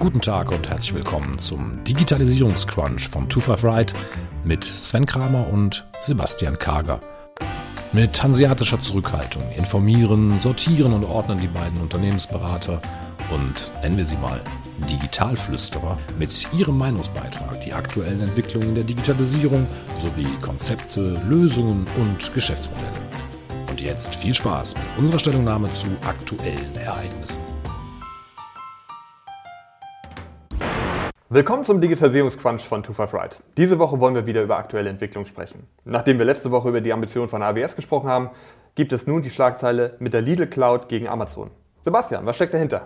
Guten Tag und herzlich willkommen zum Digitalisierungscrunch von 25 Right mit Sven Kramer und Sebastian Kager. Mit hanseatischer Zurückhaltung informieren, sortieren und ordnen die beiden Unternehmensberater und nennen wir sie mal Digitalflüsterer mit ihrem Meinungsbeitrag die aktuellen Entwicklungen der Digitalisierung sowie Konzepte, Lösungen und Geschäftsmodelle. Und jetzt viel Spaß mit unserer Stellungnahme zu aktuellen Ereignissen. Willkommen zum Digitalisierungscrunch von 25 Right. Diese Woche wollen wir wieder über aktuelle Entwicklung sprechen. Nachdem wir letzte Woche über die Ambitionen von AWS gesprochen haben, gibt es nun die Schlagzeile mit der Lidl Cloud gegen Amazon. Sebastian, was steckt dahinter?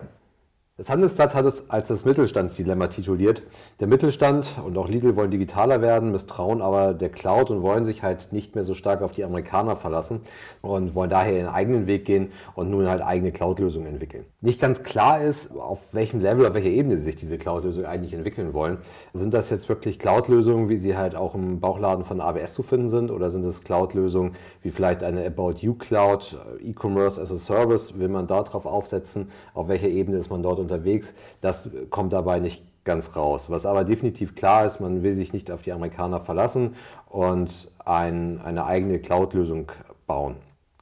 Das Handelsblatt hat es als das Mittelstandsdilemma tituliert. Der Mittelstand und auch Lidl wollen digitaler werden, misstrauen aber der Cloud und wollen sich halt nicht mehr so stark auf die Amerikaner verlassen und wollen daher ihren eigenen Weg gehen und nun halt eigene Cloud-Lösungen entwickeln. Nicht ganz klar ist, auf welchem Level, auf welcher Ebene sich diese Cloud-Lösungen eigentlich entwickeln wollen. Sind das jetzt wirklich Cloud-Lösungen, wie sie halt auch im Bauchladen von AWS zu finden sind oder sind es Cloud-Lösungen wie vielleicht eine About You Cloud, E-Commerce as a Service, will man darauf aufsetzen, auf welcher Ebene ist man dort unterwegs. Das kommt dabei nicht ganz raus. Was aber definitiv klar ist, man will sich nicht auf die Amerikaner verlassen und ein, eine eigene Cloud-Lösung bauen.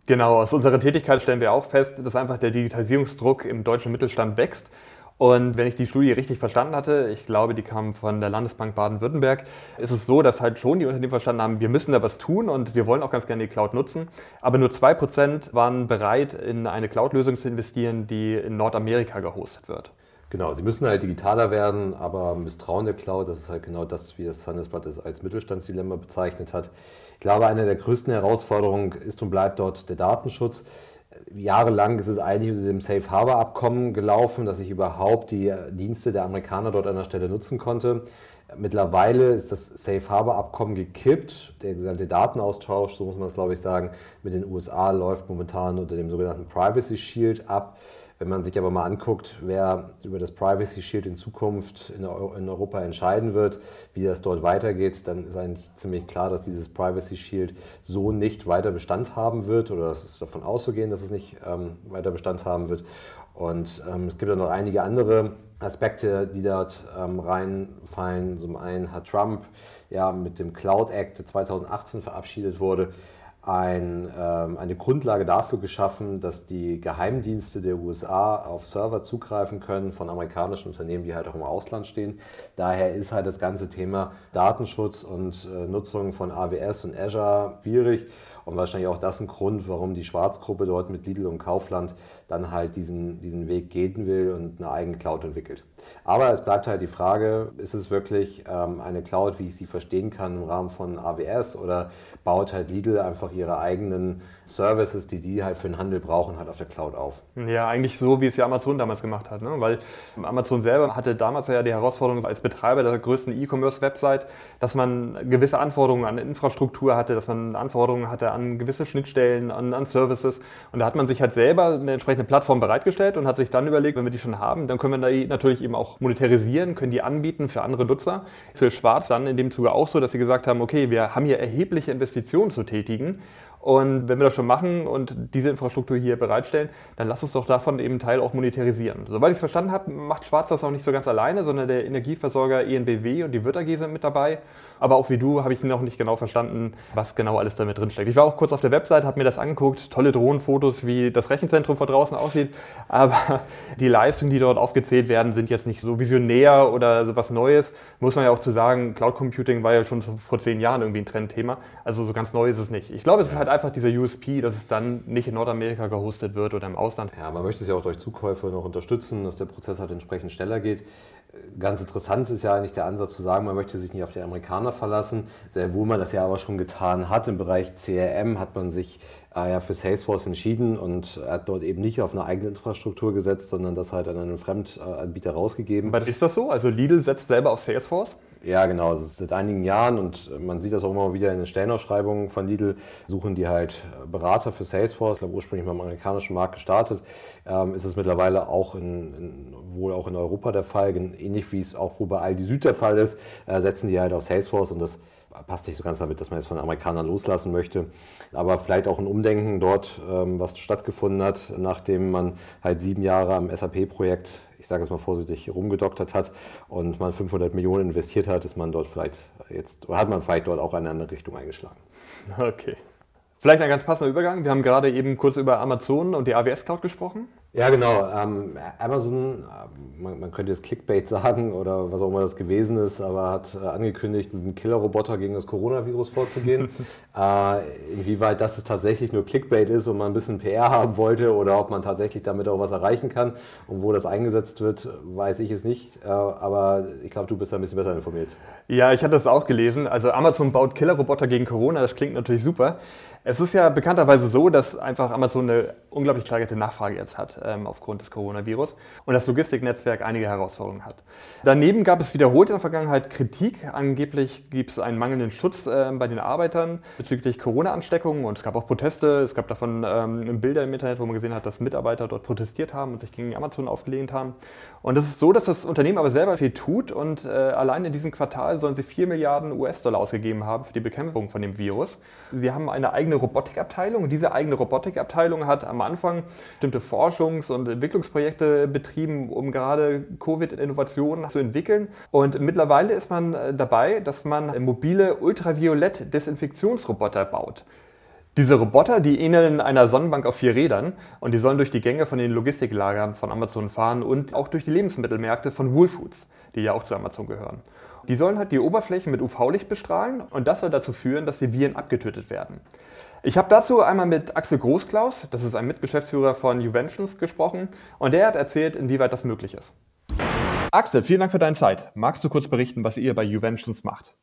Genau, aus unserer Tätigkeit stellen wir auch fest, dass einfach der Digitalisierungsdruck im deutschen Mittelstand wächst. Und wenn ich die Studie richtig verstanden hatte, ich glaube, die kam von der Landesbank Baden-Württemberg, ist es so, dass halt schon die Unternehmen verstanden haben, wir müssen da was tun und wir wollen auch ganz gerne die Cloud nutzen. Aber nur 2% waren bereit, in eine Cloud-Lösung zu investieren, die in Nordamerika gehostet wird. Genau, sie müssen halt digitaler werden, aber Misstrauen der Cloud, das ist halt genau das, wie das Handelsblatt es als Mittelstandsdilemma bezeichnet hat. Ich glaube, eine der größten Herausforderungen ist und bleibt dort der Datenschutz jahrelang ist es eigentlich unter dem Safe Harbor Abkommen gelaufen, dass ich überhaupt die Dienste der Amerikaner dort an der Stelle nutzen konnte. Mittlerweile ist das Safe Harbor Abkommen gekippt. Der gesamte Datenaustausch, so muss man es glaube ich sagen, mit den USA läuft momentan unter dem sogenannten Privacy Shield ab. Wenn man sich aber mal anguckt, wer über das Privacy Shield in Zukunft in, Europa entscheiden wird, wie das dort weitergeht, dann ist eigentlich ziemlich klar, dass dieses Privacy Shield so nicht weiter Bestand haben wird oder es ist davon auszugehen, dass es nicht ähm, weiter Bestand haben wird. Und ähm, es gibt auch noch einige andere Aspekte, die dort ähm, reinfallen. Zum einen hat Trump ja mit dem Cloud Act, der 2018 verabschiedet wurde, ein, ähm, eine Grundlage dafür geschaffen, dass die Geheimdienste der USA auf Server zugreifen können von amerikanischen Unternehmen, die halt auch im Ausland stehen. Daher ist halt das ganze Thema Datenschutz und äh, Nutzung von AWS und Azure schwierig und wahrscheinlich auch das ein Grund, warum die Schwarzgruppe dort mit Lidl und Kaufland dann halt diesen, diesen Weg gehen will und eine eigene Cloud entwickelt. Aber es bleibt halt die Frage, ist es wirklich ähm, eine Cloud, wie ich sie verstehen kann im Rahmen von AWS oder baut halt Lidl einfach ihre eigenen Services, die die halt für den Handel brauchen, halt auf der Cloud auf. Ja, eigentlich so, wie es ja Amazon damals gemacht hat. Ne? Weil Amazon selber hatte damals ja die Herausforderung als Betreiber der größten E-Commerce-Website, dass man gewisse Anforderungen an Infrastruktur hatte, dass man Anforderungen hatte an gewisse Schnittstellen, an, an Services. Und da hat man sich halt selber eine entsprechende Plattform bereitgestellt und hat sich dann überlegt, wenn wir die schon haben, dann können wir da natürlich eben auch monetarisieren, können die anbieten für andere Nutzer. Für Schwarz dann in dem Zuge auch so, dass sie gesagt haben, okay, wir haben hier erhebliche Investitionen zu tätigen und wenn wir das schon machen und diese Infrastruktur hier bereitstellen, dann lass uns doch davon eben Teil auch monetarisieren. Soweit ich es verstanden habe, macht Schwarz das auch nicht so ganz alleine, sondern der Energieversorger ENBW und die Wirter AG sind mit dabei. Aber auch wie du habe ich noch nicht genau verstanden, was genau alles damit drinsteckt. Ich war auch kurz auf der Website, habe mir das angeguckt, tolle Drohnenfotos, wie das Rechenzentrum von draußen aussieht. Aber die Leistungen, die dort aufgezählt werden, sind jetzt nicht so visionär oder so was Neues. Muss man ja auch zu sagen, Cloud Computing war ja schon vor zehn Jahren irgendwie ein Trendthema. Also so ganz neu ist es nicht. Ich glaube, es ist halt einfach dieser USP, dass es dann nicht in Nordamerika gehostet wird oder im Ausland. Ja, man möchte es ja auch durch Zukäufe noch unterstützen, dass der Prozess halt entsprechend schneller geht. Ganz interessant ist ja eigentlich der Ansatz zu sagen, man möchte sich nicht auf die Amerikaner verlassen, sehr wohl man das ja aber schon getan hat. Im Bereich CRM hat man sich äh, ja für Salesforce entschieden und hat dort eben nicht auf eine eigene Infrastruktur gesetzt, sondern das halt an einen Fremdanbieter rausgegeben. Aber ist das so? Also Lidl setzt selber auf Salesforce? Ja, genau. Ist seit einigen Jahren und man sieht das auch immer wieder in den Stellenausschreibungen von Lidl, suchen die halt Berater für Salesforce, ich glaube ursprünglich beim amerikanischen Markt gestartet, ähm, ist es mittlerweile auch in, in, wohl auch in Europa der Fall, ähnlich wie es auch wohl bei Aldi Süd der Fall ist, äh, setzen die halt auf Salesforce und das passt nicht so ganz damit, dass man jetzt von Amerikanern loslassen möchte. Aber vielleicht auch ein Umdenken dort, ähm, was stattgefunden hat, nachdem man halt sieben Jahre am SAP-Projekt ich sage es mal vorsichtig, rumgedoktert hat und man 500 Millionen investiert hat, ist man dort vielleicht jetzt, hat man vielleicht dort auch eine andere Richtung eingeschlagen. Okay. Vielleicht ein ganz passender Übergang. Wir haben gerade eben kurz über Amazon und die AWS Cloud gesprochen. Ja, genau. Ähm, Amazon, äh, man, man, könnte jetzt Clickbait sagen oder was auch immer das gewesen ist, aber hat äh, angekündigt, mit einem Killerroboter gegen das Coronavirus vorzugehen. äh, inwieweit das es tatsächlich nur Clickbait ist und man ein bisschen PR haben wollte oder ob man tatsächlich damit auch was erreichen kann und wo das eingesetzt wird, weiß ich es nicht. Äh, aber ich glaube, du bist da ein bisschen besser informiert. Ja, ich hatte das auch gelesen. Also Amazon baut Killerroboter gegen Corona, das klingt natürlich super. Es ist ja bekannterweise so, dass einfach Amazon eine unglaublich steigerte Nachfrage jetzt hat ähm, aufgrund des Coronavirus und das Logistiknetzwerk einige Herausforderungen hat. Daneben gab es wiederholt in der Vergangenheit Kritik. Angeblich gibt es einen mangelnden Schutz äh, bei den Arbeitern bezüglich Corona-Ansteckungen und es gab auch Proteste. Es gab davon ähm, Bilder im Internet, wo man gesehen hat, dass Mitarbeiter dort protestiert haben und sich gegen Amazon aufgelehnt haben. Und es ist so, dass das Unternehmen aber selber viel tut und äh, allein in diesem Quartal sollen sie 4 Milliarden US-Dollar ausgegeben haben für die Bekämpfung von dem Virus. Sie haben eine eigene Robotikabteilung und diese eigene Robotikabteilung hat am Anfang bestimmte Forschungs- und Entwicklungsprojekte betrieben, um gerade Covid-Innovationen zu entwickeln. Und mittlerweile ist man äh, dabei, dass man mobile Ultraviolett-Desinfektionsroboter baut. Diese Roboter, die ähneln einer Sonnenbank auf vier Rädern und die sollen durch die Gänge von den Logistiklagern von Amazon fahren und auch durch die Lebensmittelmärkte von Whole Foods, die ja auch zu Amazon gehören. Die sollen halt die Oberflächen mit UV-Licht bestrahlen und das soll dazu führen, dass die Viren abgetötet werden. Ich habe dazu einmal mit Axel Großklaus, das ist ein Mitgeschäftsführer von Juventions, gesprochen und der hat erzählt, inwieweit das möglich ist. Axel, vielen Dank für deine Zeit. Magst du kurz berichten, was ihr bei Juventions macht?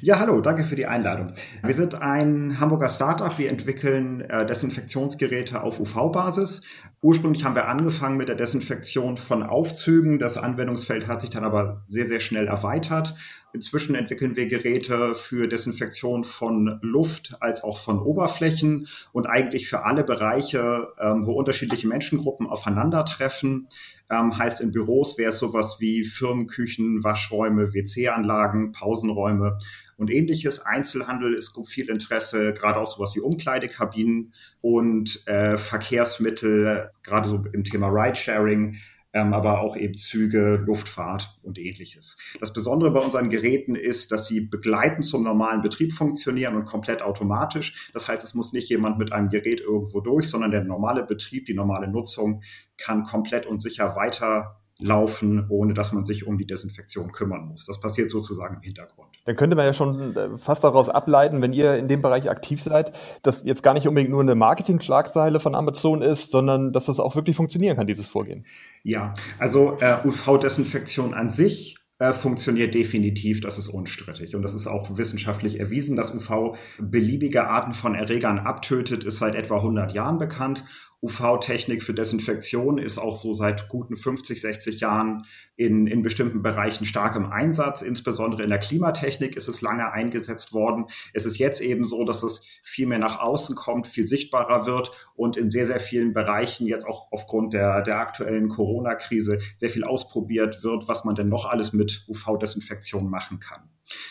Ja, hallo, danke für die Einladung. Wir sind ein Hamburger Startup. Wir entwickeln äh, Desinfektionsgeräte auf UV-Basis. Ursprünglich haben wir angefangen mit der Desinfektion von Aufzügen. Das Anwendungsfeld hat sich dann aber sehr, sehr schnell erweitert. Inzwischen entwickeln wir Geräte für Desinfektion von Luft als auch von Oberflächen und eigentlich für alle Bereiche, ähm, wo unterschiedliche Menschengruppen aufeinandertreffen. Ähm, heißt, in Büros wäre es sowas wie Firmenküchen, Waschräume, WC-Anlagen, Pausenräume und ähnliches. Einzelhandel ist viel Interesse, gerade auch sowas wie Umkleidekabinen und äh, Verkehrsmittel, gerade so im Thema Ridesharing ähm, aber auch eben Züge, Luftfahrt und ähnliches. Das Besondere bei unseren Geräten ist, dass sie begleitend zum normalen Betrieb funktionieren und komplett automatisch. Das heißt, es muss nicht jemand mit einem Gerät irgendwo durch, sondern der normale Betrieb, die normale Nutzung kann komplett und sicher weiter laufen, ohne dass man sich um die Desinfektion kümmern muss. Das passiert sozusagen im Hintergrund. Dann könnte man ja schon äh, fast daraus ableiten, wenn ihr in dem Bereich aktiv seid, dass jetzt gar nicht unbedingt nur eine Marketing-Schlagzeile von Amazon ist, sondern dass das auch wirklich funktionieren kann, dieses Vorgehen. Ja, also äh, UV-Desinfektion an sich äh, funktioniert definitiv, das ist unstrittig. Und das ist auch wissenschaftlich erwiesen, dass UV beliebige Arten von Erregern abtötet, ist seit etwa 100 Jahren bekannt. UV-Technik für Desinfektion ist auch so seit guten 50, 60 Jahren in, in bestimmten Bereichen stark im Einsatz. Insbesondere in der Klimatechnik ist es lange eingesetzt worden. Es ist jetzt eben so, dass es viel mehr nach außen kommt, viel sichtbarer wird und in sehr, sehr vielen Bereichen jetzt auch aufgrund der, der aktuellen Corona-Krise sehr viel ausprobiert wird, was man denn noch alles mit UV-Desinfektion machen kann.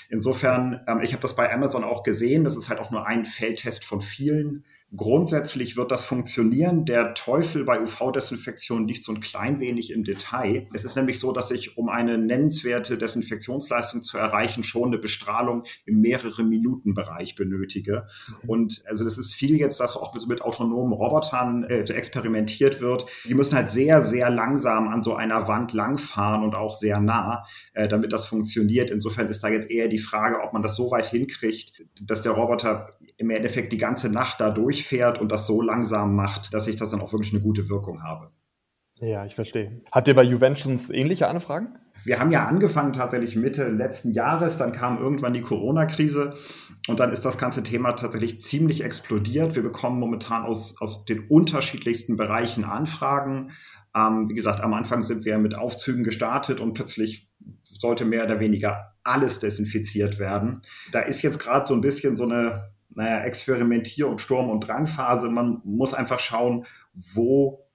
Insofern, ähm, ich habe das bei Amazon auch gesehen. Das ist halt auch nur ein Feldtest von vielen Grundsätzlich wird das funktionieren. Der Teufel bei UV-Desinfektion liegt so ein klein wenig im Detail. Es ist nämlich so, dass ich, um eine nennenswerte Desinfektionsleistung zu erreichen, schon eine Bestrahlung im mehrere Minuten Bereich benötige. Mhm. Und also das ist viel jetzt, dass auch mit autonomen Robotern äh, experimentiert wird. Die müssen halt sehr, sehr langsam an so einer Wand langfahren und auch sehr nah, äh, damit das funktioniert. Insofern ist da jetzt eher die Frage, ob man das so weit hinkriegt, dass der Roboter im Endeffekt die ganze Nacht da durchfährt und das so langsam macht, dass ich das dann auch wirklich eine gute Wirkung habe. Ja, ich verstehe. Habt ihr bei Juventus ähnliche Anfragen? Wir haben ja angefangen tatsächlich Mitte letzten Jahres, dann kam irgendwann die Corona-Krise und dann ist das ganze Thema tatsächlich ziemlich explodiert. Wir bekommen momentan aus, aus den unterschiedlichsten Bereichen Anfragen. Ähm, wie gesagt, am Anfang sind wir mit Aufzügen gestartet und plötzlich sollte mehr oder weniger alles desinfiziert werden. Da ist jetzt gerade so ein bisschen so eine naja, Experimentier- und Sturm- und Drangphase. Man muss einfach schauen, wo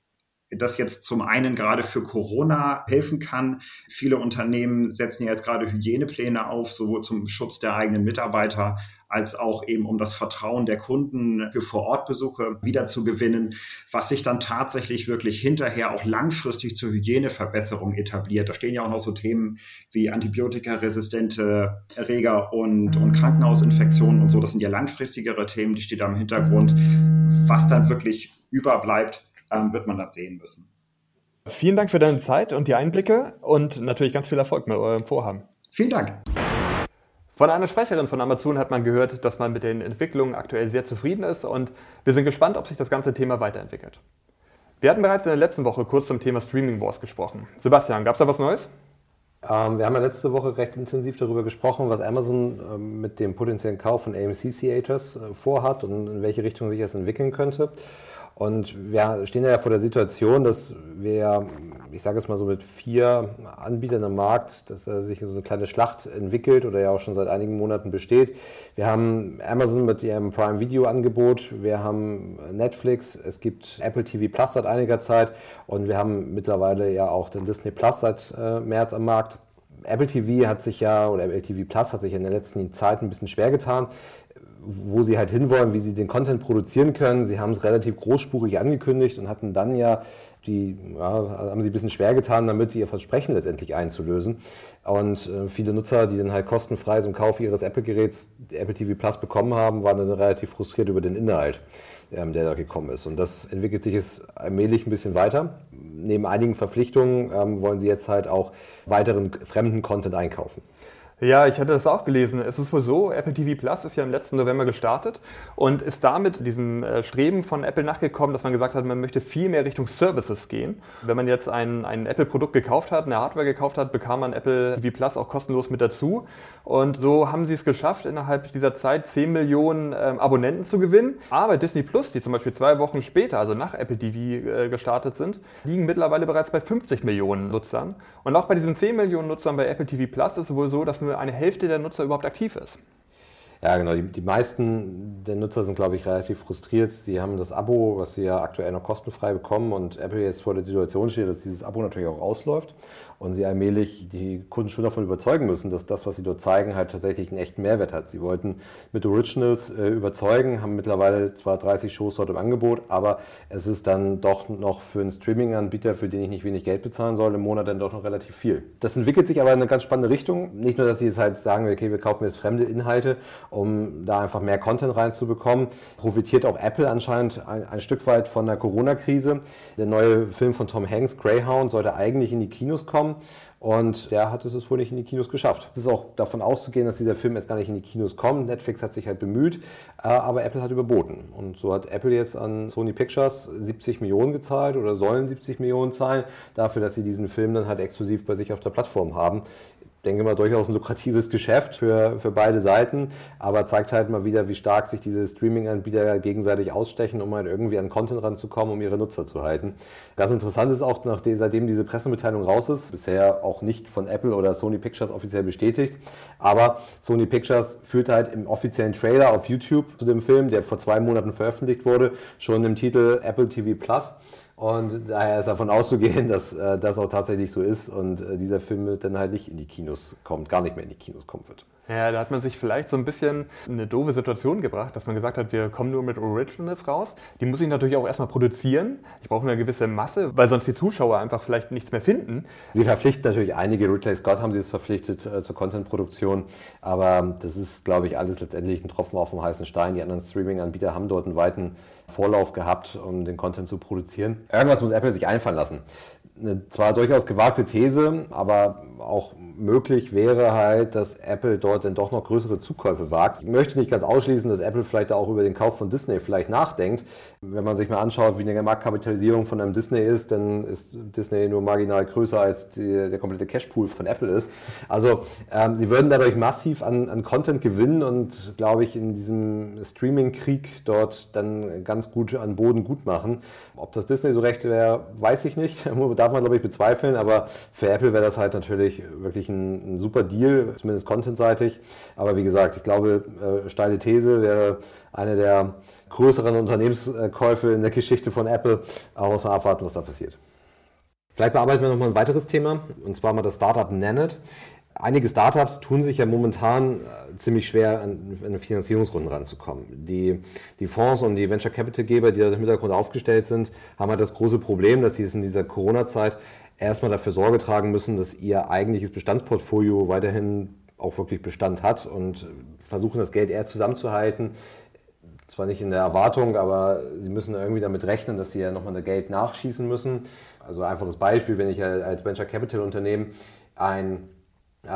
das jetzt zum einen gerade für Corona helfen kann. Viele Unternehmen setzen ja jetzt gerade Hygienepläne auf, sowohl zum Schutz der eigenen Mitarbeiter als auch eben um das Vertrauen der Kunden für Vorortbesuche wieder zu gewinnen, was sich dann tatsächlich wirklich hinterher auch langfristig zur Hygieneverbesserung etabliert. Da stehen ja auch noch so Themen wie antibiotikaresistente Erreger und, und Krankenhausinfektionen und so. Das sind ja langfristigere Themen, die stehen da im Hintergrund. Was dann wirklich überbleibt, ähm, wird man dann sehen müssen. Vielen Dank für deine Zeit und die Einblicke und natürlich ganz viel Erfolg mit eurem Vorhaben. Vielen Dank. Von einer Sprecherin von Amazon hat man gehört, dass man mit den Entwicklungen aktuell sehr zufrieden ist und wir sind gespannt, ob sich das ganze Thema weiterentwickelt. Wir hatten bereits in der letzten Woche kurz zum Thema Streaming Wars gesprochen. Sebastian, gab es da was Neues? Ähm, wir haben ja letzte Woche recht intensiv darüber gesprochen, was Amazon ähm, mit dem potenziellen Kauf von AMC Theaters äh, vorhat und in welche Richtung sich das entwickeln könnte. Und wir stehen ja vor der Situation, dass wir, ich sage es mal so, mit vier Anbietern am Markt, dass sich so eine kleine Schlacht entwickelt oder ja auch schon seit einigen Monaten besteht. Wir haben Amazon mit ihrem Prime Video Angebot, wir haben Netflix, es gibt Apple TV Plus seit einiger Zeit und wir haben mittlerweile ja auch den Disney Plus seit äh, März am Markt. Apple TV hat sich ja, oder Apple TV Plus hat sich in der letzten Zeit ein bisschen schwer getan wo sie halt hinwollen, wie sie den Content produzieren können. Sie haben es relativ großspurig angekündigt und hatten dann ja die ja, haben sie ein bisschen schwer getan, damit ihr Versprechen letztendlich einzulösen. Und äh, viele Nutzer, die dann halt kostenfrei zum Kauf ihres Apple-Geräts Apple TV Plus bekommen haben, waren dann relativ frustriert über den Inhalt, ähm, der da gekommen ist. Und das entwickelt sich jetzt allmählich ein bisschen weiter. Neben einigen Verpflichtungen ähm, wollen sie jetzt halt auch weiteren fremden Content einkaufen. Ja, ich hatte das auch gelesen. Es ist wohl so, Apple TV Plus ist ja im letzten November gestartet und ist damit diesem äh, Streben von Apple nachgekommen, dass man gesagt hat, man möchte viel mehr Richtung Services gehen. Wenn man jetzt ein, ein Apple-Produkt gekauft hat, eine Hardware gekauft hat, bekam man Apple TV Plus auch kostenlos mit dazu. Und so haben sie es geschafft, innerhalb dieser Zeit 10 Millionen ähm, Abonnenten zu gewinnen. Aber Disney Plus, die zum Beispiel zwei Wochen später, also nach Apple TV äh, gestartet sind, liegen mittlerweile bereits bei 50 Millionen Nutzern. Und auch bei diesen 10 Millionen Nutzern bei Apple TV Plus ist es wohl so, dass nur eine Hälfte der Nutzer überhaupt aktiv ist. Ja, genau. Die, die meisten der Nutzer sind, glaube ich, relativ frustriert. Sie haben das Abo, was sie ja aktuell noch kostenfrei bekommen und Apple jetzt vor der Situation steht, dass dieses Abo natürlich auch ausläuft und sie allmählich die Kunden schon davon überzeugen müssen, dass das, was sie dort zeigen, halt tatsächlich einen echten Mehrwert hat. Sie wollten mit Originals äh, überzeugen, haben mittlerweile zwar 30 Shows dort im Angebot, aber es ist dann doch noch für einen Streaming-Anbieter, für den ich nicht wenig Geld bezahlen soll, im Monat dann doch noch relativ viel. Das entwickelt sich aber in eine ganz spannende Richtung. Nicht nur, dass sie jetzt halt sagen, okay, wir kaufen jetzt fremde Inhalte, um da einfach mehr Content reinzubekommen, profitiert auch Apple anscheinend ein, ein Stück weit von der Corona-Krise. Der neue Film von Tom Hanks, Greyhound, sollte eigentlich in die Kinos kommen und der hat es wohl nicht in die Kinos geschafft. Es ist auch davon auszugehen, dass dieser Film erst gar nicht in die Kinos kommt. Netflix hat sich halt bemüht, äh, aber Apple hat überboten. Und so hat Apple jetzt an Sony Pictures 70 Millionen gezahlt oder sollen 70 Millionen zahlen, dafür, dass sie diesen Film dann halt exklusiv bei sich auf der Plattform haben denke mal, durchaus ein lukratives Geschäft für, für beide Seiten, aber zeigt halt mal wieder, wie stark sich diese Streaming-Anbieter gegenseitig ausstechen, um halt irgendwie an Content ranzukommen, um ihre Nutzer zu halten. Ganz interessant ist auch, nachdem, seitdem diese Pressemitteilung raus ist, bisher auch nicht von Apple oder Sony Pictures offiziell bestätigt, aber Sony Pictures führt halt im offiziellen Trailer auf YouTube zu dem Film, der vor zwei Monaten veröffentlicht wurde, schon im Titel Apple TV Plus und daher ist davon auszugehen, dass äh, das auch tatsächlich so ist und äh, dieser Film dann halt nicht in die Kinos kommt, gar nicht mehr in die Kinos kommen wird. Ja, da hat man sich vielleicht so ein bisschen in eine doofe Situation gebracht, dass man gesagt hat, wir kommen nur mit Originals raus. Die muss ich natürlich auch erstmal produzieren. Ich brauche eine gewisse Masse, weil sonst die Zuschauer einfach vielleicht nichts mehr finden. Sie verpflichten natürlich einige. Ridley Scott haben sie es verpflichtet äh, zur Contentproduktion. Aber das ist, glaube ich, alles letztendlich ein Tropfen auf dem heißen Stein. Die anderen Streaming-Anbieter haben dort einen weiten Vorlauf gehabt, um den Content zu produzieren. Irgendwas muss Apple sich einfallen lassen. Eine zwar durchaus gewagte These, aber auch möglich wäre halt, dass Apple dort dann doch noch größere Zukäufe wagt. Ich möchte nicht ganz ausschließen, dass Apple vielleicht auch über den Kauf von Disney vielleicht nachdenkt. Wenn man sich mal anschaut, wie die Marktkapitalisierung von einem Disney ist, dann ist Disney nur marginal größer als die, der komplette Cashpool von Apple ist. Also ähm, sie würden dadurch massiv an, an Content gewinnen und glaube ich in diesem Streaming-Krieg dort dann ganz gut an Boden gut machen. Ob das Disney so recht wäre, weiß ich nicht. Darf man glaube ich bezweifeln, aber für Apple wäre das halt natürlich wirklich ein, ein super Deal, zumindest contentseitig. Aber wie gesagt, ich glaube, äh, steile These wäre eine der größeren Unternehmenskäufe in der Geschichte von Apple. Aber muss man abwarten, was da passiert. Vielleicht bearbeiten wir nochmal ein weiteres Thema, und zwar mal das Startup Nanit. Einige Startups tun sich ja momentan äh, ziemlich schwer, an, an Finanzierungsrunden ranzukommen. Die, die Fonds und die Venture Capital Geber, die da im Hintergrund aufgestellt sind, haben halt das große Problem, dass sie es in dieser Corona-Zeit erstmal dafür Sorge tragen müssen, dass ihr eigentliches Bestandsportfolio weiterhin auch wirklich Bestand hat und versuchen das Geld eher zusammenzuhalten. Zwar nicht in der Erwartung, aber sie müssen irgendwie damit rechnen, dass sie ja nochmal das Geld nachschießen müssen. Also einfaches Beispiel, wenn ich als Venture Capital Unternehmen ein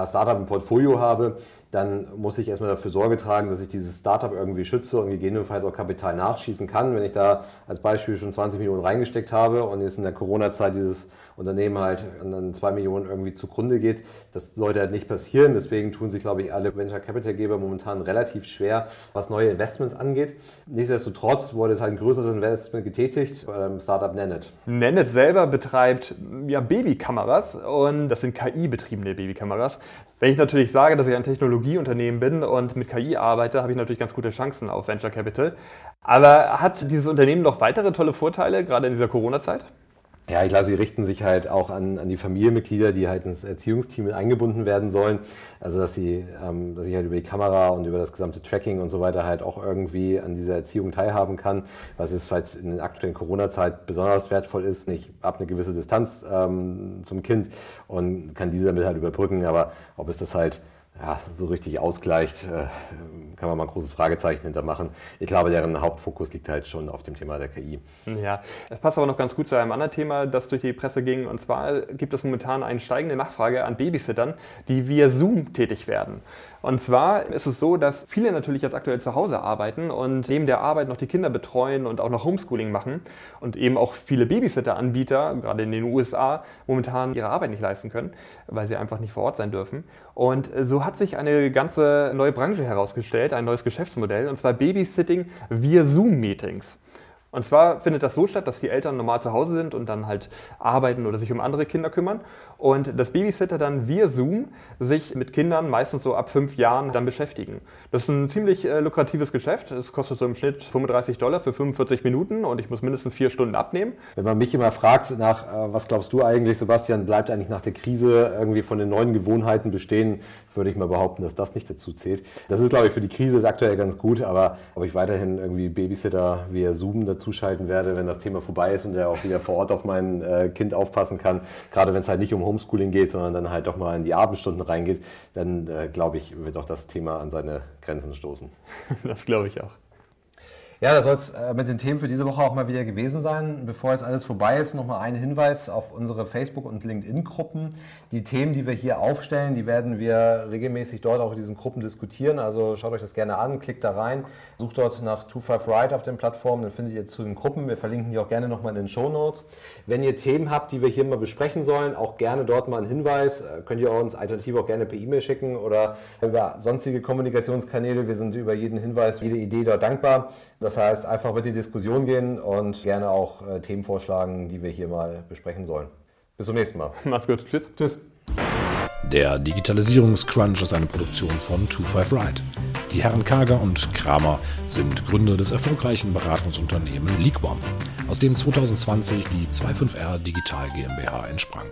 Startup im Portfolio habe, dann muss ich erstmal dafür Sorge tragen, dass ich dieses Startup irgendwie schütze und gegebenenfalls auch Kapital nachschießen kann. Wenn ich da als Beispiel schon 20 Millionen reingesteckt habe und jetzt in der Corona-Zeit dieses Unternehmen halt an zwei Millionen irgendwie zugrunde geht. Das sollte halt nicht passieren. Deswegen tun sich, glaube ich, alle Venture Capital Geber momentan relativ schwer, was neue Investments angeht. Nichtsdestotrotz wurde es halt ein größeres Investment getätigt beim Startup Nenet. Nenet selber betreibt ja Babykameras und das sind KI-betriebene Babykameras. Wenn ich natürlich sage, dass ich ein Technologieunternehmen bin und mit KI arbeite, habe ich natürlich ganz gute Chancen auf Venture Capital. Aber hat dieses Unternehmen noch weitere tolle Vorteile, gerade in dieser Corona-Zeit? Ja, klar, sie richten sich halt auch an, an die Familienmitglieder, die halt ins Erziehungsteam eingebunden werden sollen. Also dass sie, ähm, dass ich halt über die Kamera und über das gesamte Tracking und so weiter halt auch irgendwie an dieser Erziehung teilhaben kann, was jetzt vielleicht in der aktuellen Corona-Zeit besonders wertvoll ist. Ich habe eine gewisse Distanz ähm, zum Kind und kann diese damit halt überbrücken, aber ob es das halt ja, so richtig ausgleicht, äh, kann man mal ein großes Fragezeichen hintermachen. Ich glaube, deren Hauptfokus liegt halt schon auf dem Thema der KI. Ja, es passt aber noch ganz gut zu einem anderen Thema, das durch die Presse ging. Und zwar gibt es momentan eine steigende Nachfrage an Babysittern, die via Zoom tätig werden. Und zwar ist es so, dass viele natürlich jetzt aktuell zu Hause arbeiten und neben der Arbeit noch die Kinder betreuen und auch noch Homeschooling machen und eben auch viele Babysitter-Anbieter, gerade in den USA, momentan ihre Arbeit nicht leisten können, weil sie einfach nicht vor Ort sein dürfen. Und so hat sich eine ganze neue Branche herausgestellt, ein neues Geschäftsmodell, und zwar Babysitting via Zoom-Meetings. Und zwar findet das so statt, dass die Eltern normal zu Hause sind und dann halt arbeiten oder sich um andere Kinder kümmern. Und das Babysitter dann via Zoom sich mit Kindern meistens so ab fünf Jahren dann beschäftigen. Das ist ein ziemlich äh, lukratives Geschäft. Es kostet so im Schnitt 35 Dollar für 45 Minuten und ich muss mindestens vier Stunden abnehmen. Wenn man mich immer fragt nach, äh, was glaubst du eigentlich, Sebastian, bleibt eigentlich nach der Krise irgendwie von den neuen Gewohnheiten bestehen, würde ich mal behaupten, dass das nicht dazu zählt. Das ist, glaube ich, für die Krise aktuell ganz gut, aber ob ich weiterhin irgendwie Babysitter via Zoom dazu zuschalten werde, wenn das Thema vorbei ist und er auch wieder vor Ort auf mein äh, Kind aufpassen kann. Gerade wenn es halt nicht um Homeschooling geht, sondern dann halt doch mal in die Abendstunden reingeht, dann äh, glaube ich, wird auch das Thema an seine Grenzen stoßen. Das glaube ich auch. Ja, das soll es äh, mit den Themen für diese Woche auch mal wieder gewesen sein. Bevor jetzt alles vorbei ist, nochmal ein Hinweis auf unsere Facebook- und LinkedIn-Gruppen. Die Themen, die wir hier aufstellen, die werden wir regelmäßig dort auch in diesen Gruppen diskutieren. Also schaut euch das gerne an, klickt da rein, sucht dort nach 25 Ride auf den Plattformen, dann findet ihr zu den Gruppen. Wir verlinken die auch gerne nochmal in den Show Notes. Wenn ihr Themen habt, die wir hier mal besprechen sollen, auch gerne dort mal einen Hinweis. Äh, könnt ihr uns alternativ auch gerne per E-Mail schicken oder über sonstige Kommunikationskanäle. Wir sind über jeden Hinweis, jede Idee dort dankbar. Das heißt, einfach mit die Diskussion gehen und gerne auch äh, Themen vorschlagen, die wir hier mal besprechen sollen. Bis zum nächsten Mal. Macht's gut. Tschüss. Tschüss. Der Digitalisierungscrunch ist eine Produktion von 25 Ride. Die Herren Kager und Kramer sind Gründer des erfolgreichen Beratungsunternehmens Leagueone, aus dem 2020 die 25R Digital GmbH entsprang.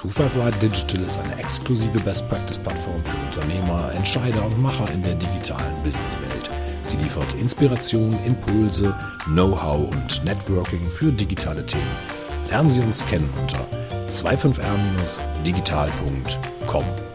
25 Ride Digital ist eine exklusive Best-Practice-Plattform für Unternehmer, Entscheider und Macher in der digitalen Businesswelt. Sie liefert Inspiration, Impulse, Know-how und Networking für digitale Themen. Lernen Sie uns kennen unter 25r-digital.com.